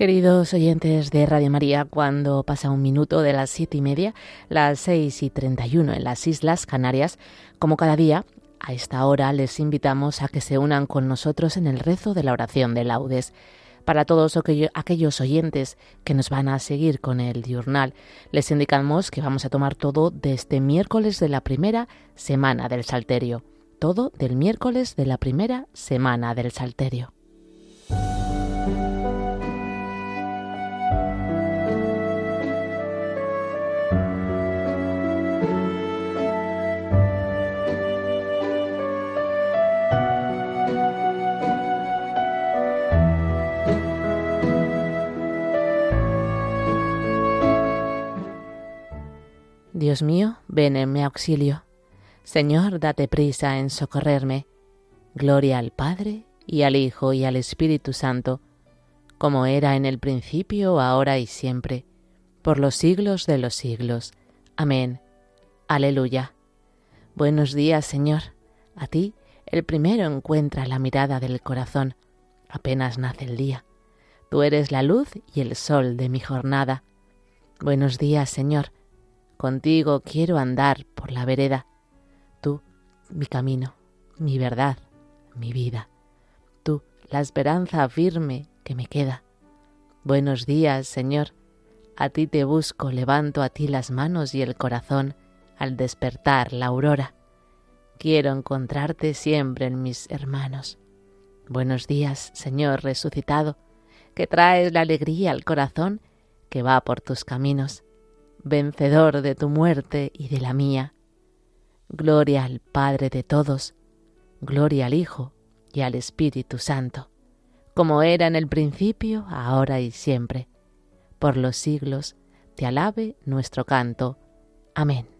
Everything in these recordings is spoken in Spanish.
Queridos oyentes de Radio María, cuando pasa un minuto de las siete y media, las seis y treinta y uno en las Islas Canarias, como cada día, a esta hora les invitamos a que se unan con nosotros en el rezo de la oración de laudes. Para todos aquellos oyentes que nos van a seguir con el diurnal, les indicamos que vamos a tomar todo desde miércoles de la primera semana del Salterio. Todo del miércoles de la primera semana del Salterio. Dios mío, ven en mi auxilio. Señor, date prisa en socorrerme. Gloria al Padre, y al Hijo, y al Espíritu Santo, como era en el principio, ahora y siempre, por los siglos de los siglos. Amén. Aleluya. Buenos días, Señor. A ti, el primero encuentra la mirada del corazón, apenas nace el día. Tú eres la luz y el sol de mi jornada. Buenos días, Señor. Contigo quiero andar por la vereda. Tú, mi camino, mi verdad, mi vida. Tú, la esperanza firme que me queda. Buenos días, Señor. A ti te busco, levanto a ti las manos y el corazón al despertar la aurora. Quiero encontrarte siempre en mis hermanos. Buenos días, Señor resucitado, que traes la alegría al corazón que va por tus caminos vencedor de tu muerte y de la mía. Gloria al Padre de todos, gloria al Hijo y al Espíritu Santo, como era en el principio, ahora y siempre, por los siglos, te alabe nuestro canto. Amén.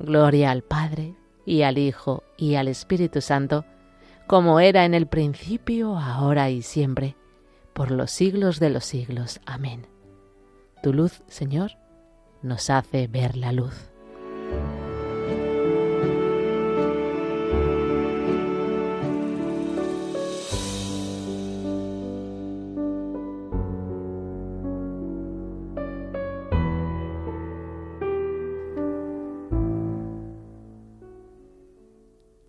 Gloria al Padre, y al Hijo, y al Espíritu Santo, como era en el principio, ahora y siempre, por los siglos de los siglos. Amén. Tu luz, Señor, nos hace ver la luz.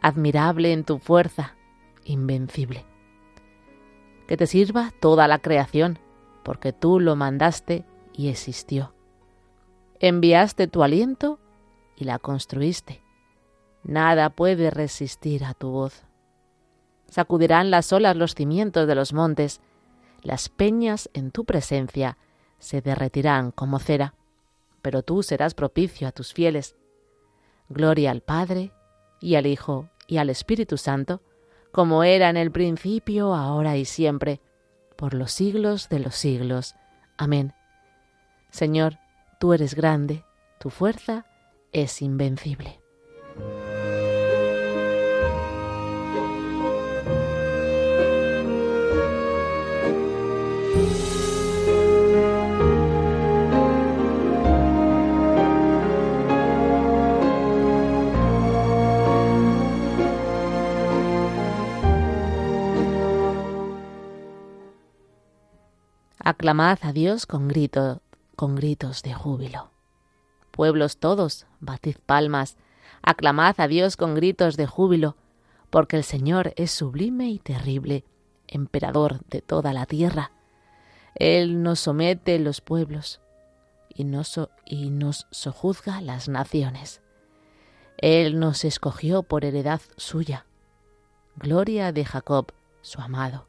admirable en tu fuerza, invencible. Que te sirva toda la creación, porque tú lo mandaste y existió. Enviaste tu aliento y la construiste. Nada puede resistir a tu voz. Sacudirán las olas los cimientos de los montes, las peñas en tu presencia se derretirán como cera, pero tú serás propicio a tus fieles. Gloria al Padre, y al Hijo, y al Espíritu Santo, como era en el principio, ahora y siempre, por los siglos de los siglos. Amén. Señor, tú eres grande, tu fuerza es invencible. Aclamad a Dios con grito, con gritos de júbilo. Pueblos todos, batid palmas, aclamad a Dios con gritos de júbilo, porque el Señor es sublime y terrible, emperador de toda la tierra. Él nos somete los pueblos y nos, y nos sojuzga las naciones. Él nos escogió por heredad suya. Gloria de Jacob, su amado.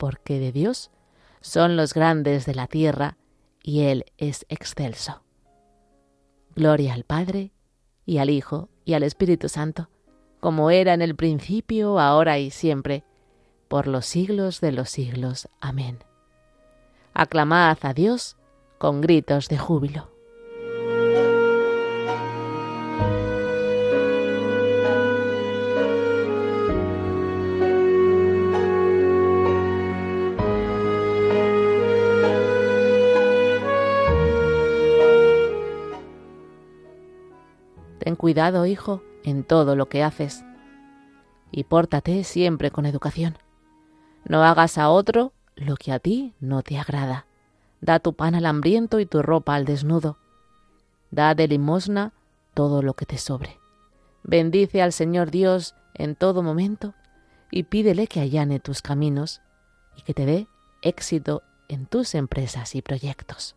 porque de Dios son los grandes de la tierra y Él es excelso. Gloria al Padre, y al Hijo, y al Espíritu Santo, como era en el principio, ahora y siempre, por los siglos de los siglos. Amén. Aclamad a Dios con gritos de júbilo. Cuidado, hijo, en todo lo que haces. Y pórtate siempre con educación. No hagas a otro lo que a ti no te agrada. Da tu pan al hambriento y tu ropa al desnudo. Da de limosna todo lo que te sobre. Bendice al Señor Dios en todo momento y pídele que allane tus caminos y que te dé éxito en tus empresas y proyectos.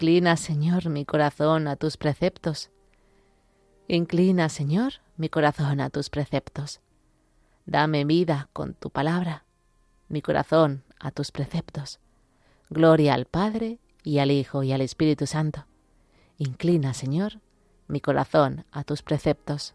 Inclina, Señor, mi corazón a tus preceptos. Inclina, Señor, mi corazón a tus preceptos. Dame vida con tu palabra, mi corazón a tus preceptos. Gloria al Padre, y al Hijo, y al Espíritu Santo. Inclina, Señor, mi corazón a tus preceptos.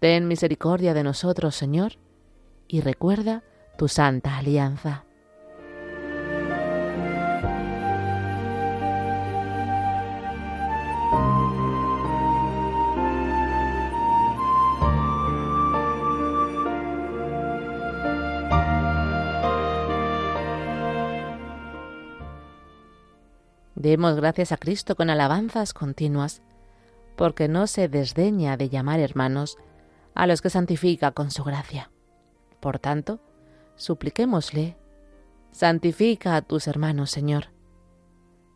Ten misericordia de nosotros, Señor, y recuerda tu santa alianza. Demos gracias a Cristo con alabanzas continuas, porque no se desdeña de llamar hermanos a los que santifica con su gracia. Por tanto, supliquémosle, santifica a tus hermanos, Señor.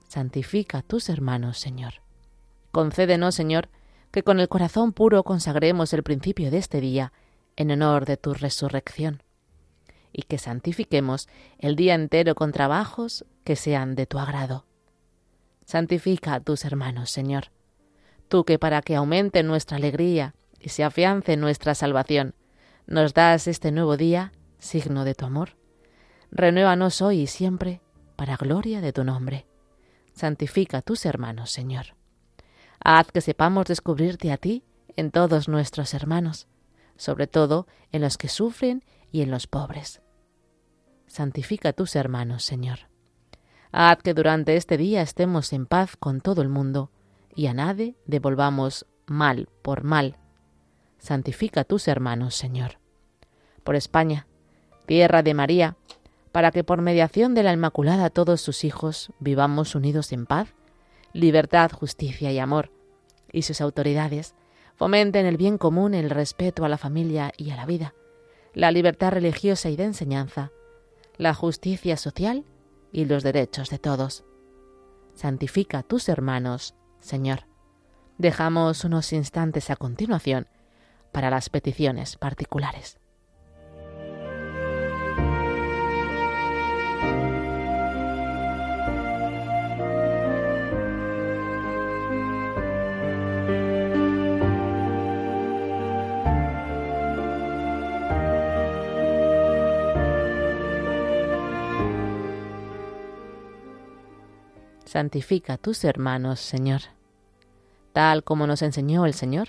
Santifica a tus hermanos, Señor. Concédenos, Señor, que con el corazón puro consagremos el principio de este día en honor de tu resurrección, y que santifiquemos el día entero con trabajos que sean de tu agrado. Santifica a tus hermanos, Señor. Tú que para que aumente nuestra alegría y se afiance nuestra salvación, nos das este nuevo día signo de tu amor. Renuévanos hoy y siempre para gloria de tu nombre. Santifica tus hermanos, Señor. Haz que sepamos descubrirte a ti en todos nuestros hermanos, sobre todo en los que sufren y en los pobres. Santifica tus hermanos, Señor. Haz que durante este día estemos en paz con todo el mundo y a nadie devolvamos mal por mal. Santifica a tus hermanos, Señor. Por España, tierra de María, para que por mediación de la Inmaculada todos sus hijos vivamos unidos en paz, libertad, justicia y amor, y sus autoridades fomenten el bien común, el respeto a la familia y a la vida, la libertad religiosa y de enseñanza, la justicia social y los derechos de todos. Santifica a tus hermanos, Señor. Dejamos unos instantes a continuación para las peticiones particulares. santifica a tus hermanos, Señor. Tal como nos enseñó el Señor,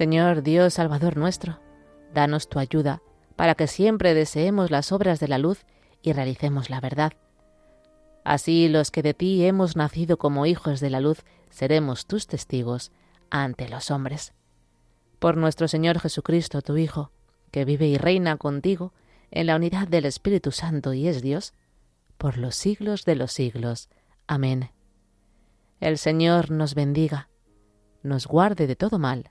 Señor Dios Salvador nuestro, danos tu ayuda para que siempre deseemos las obras de la luz y realicemos la verdad Así los que de ti hemos nacido como hijos de la luz seremos tus testigos ante los hombres. Por nuestro Señor Jesucristo, tu Hijo, que vive y reina contigo en la unidad del Espíritu Santo y es Dios, por los siglos de los siglos. Amén. El Señor nos bendiga, nos guarde de todo mal